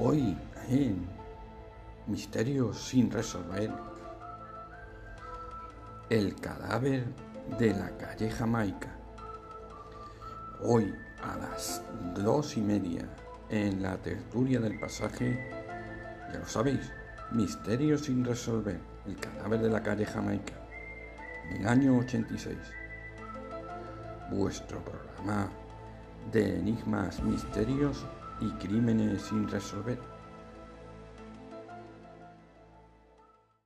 Hoy en Misterios sin resolver, el cadáver de la calle Jamaica. Hoy a las dos y media en la tertulia del pasaje, ya lo sabéis, Misterios sin resolver, el cadáver de la calle Jamaica, en el año 86. Vuestro programa de enigmas, misterios y crímenes sin resolver.